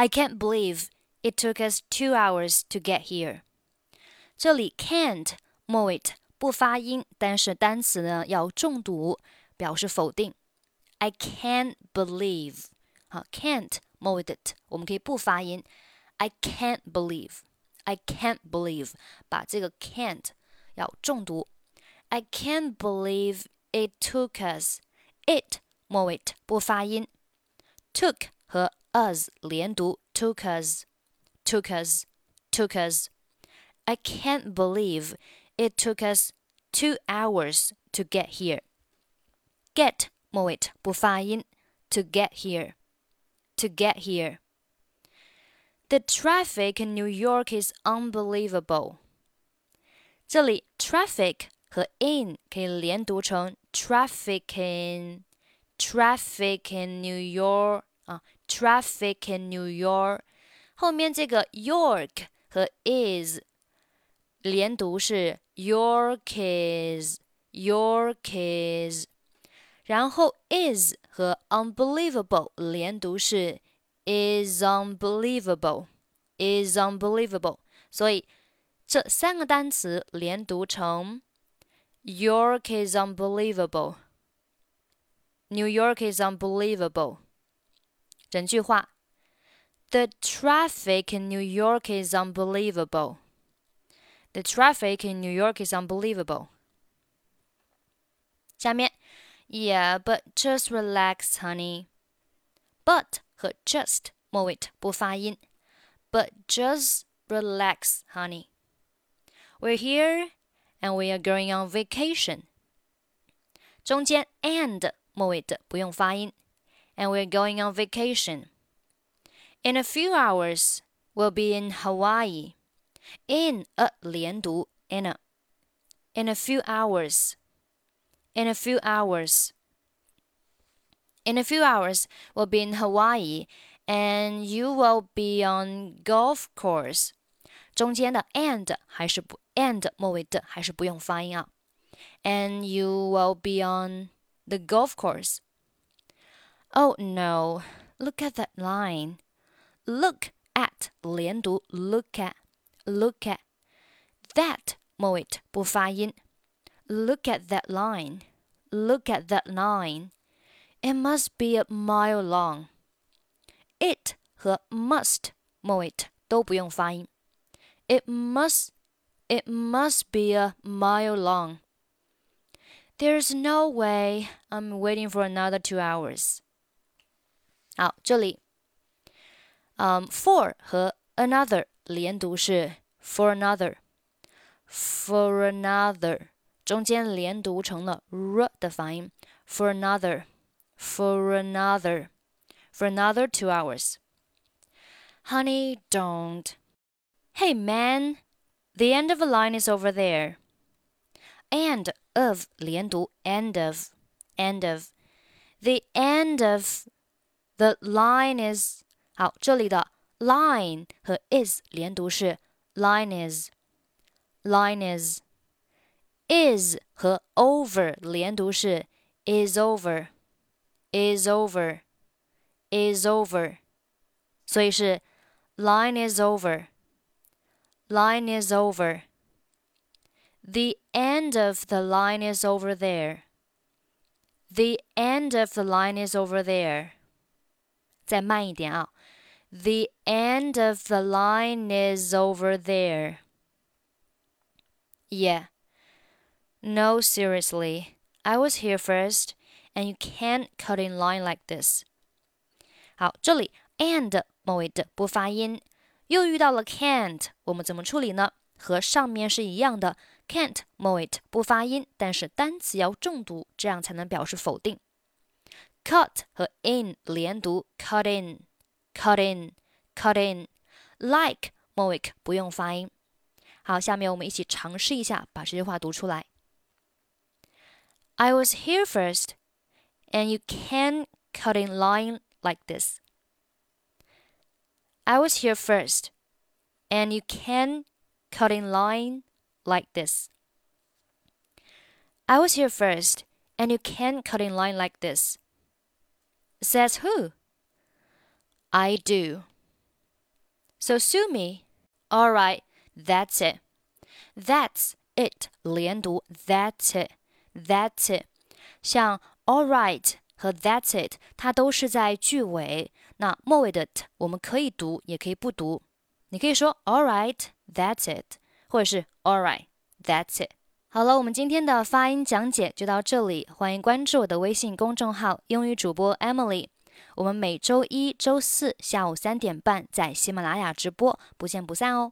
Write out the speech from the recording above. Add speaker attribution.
Speaker 1: I can't believe it took us two hours to get here。这里 can't 末尾不发音，但是单词呢要重读，表示否定。I can't believe，好，can't 末尾的 t 我们可以不发音。I can't believe，I can't believe，把这个 can't 要重读。I can't believe it took us it 末尾不发音，took 和 us 连读，took us took us took us。I can't believe it took us two hours to get here. Get 末尾不发音，to get here to get here. The traffic in New York is unbelievable. 这里 traffic 和 in 可以连读成 traffic in traffic in New York 啊，traffic in New York 后面这个 York 和 is 连读是 your kids your kids，然后 is 和 unbelievable 连读是 is unbelievable is unbelievable，所以这三个单词连读成 York is unbelievable。New York is unbelievable。 整句话：The traffic in New York is unbelievable. The traffic in New York is unbelievable. 下面，Yeah, but just relax, honey. But 和 just 末尾不发音，but just relax, honey. We're here and we are going on vacation. 中间 and 末尾的不用发音 ，and we're going on vacation. In a few hours, we'll be in Hawaii. In a 连读 in a. In a few hours. In a few hours. In a few hours, we'll be in Hawaii, and you will be on golf course. 中间的 and 还是不 and 末尾的还是不用发音啊。And you will be on the golf course. Oh no! Look at that line. Look at 连读 look at look at that 末尾不发音。Look at that line. Look at that line. It must be a mile long. It 和 must 末尾都不用发音。it must it must be a mile long. There's no way I'm waiting for another two hours. 好，这里，嗯、um,，for 和 another 连读是 for another，for another，中间连读成了 r 的发音，for another，for another，for another two hours. Honey, don't. Hey man, the end of a line is over there. And of 连读 end of end of the end of the line is 好，这里的 line 和 is 连读是 line is line is is 和 over 连读是 is over is over is over，所以是 line is over。Line is over. The end of the line is over there. The end of the line is over there. 再慢一点啊。The end of the line is over there. Yeah. No, seriously. I was here first, and you can't cut in line like this. 好，这里 and 末尾的不发音。又遇到了 can't，我们怎么处理呢？和上面是一样的，can't 末尾不发音，但是单词要重读，这样才能表示否定。 cut 和 in 连读，cut in，cut in，cut in。like 末尾不用发音。好，下面我们一起尝试一下，把这句话读出来。I was here first, and you can't cut in line like this. I was here first, and you can cut in line like this. I was here first, and you can cut in line like this. Says who? I do. So sue me. All right, that's it. That's it 连读，That's it, That's it。像 All right 和 That's it，它都是在句尾，那末尾的 t 我们可以读，也可以不读。你可以说 All right, That's it，或者是 All right, That's it。 好了，我们今天的发音讲解就到这里，欢迎关注我的微信公众号“英语主播 Emily”。我们每周一、周四下午三点半在喜马拉雅直播，不见不散哦。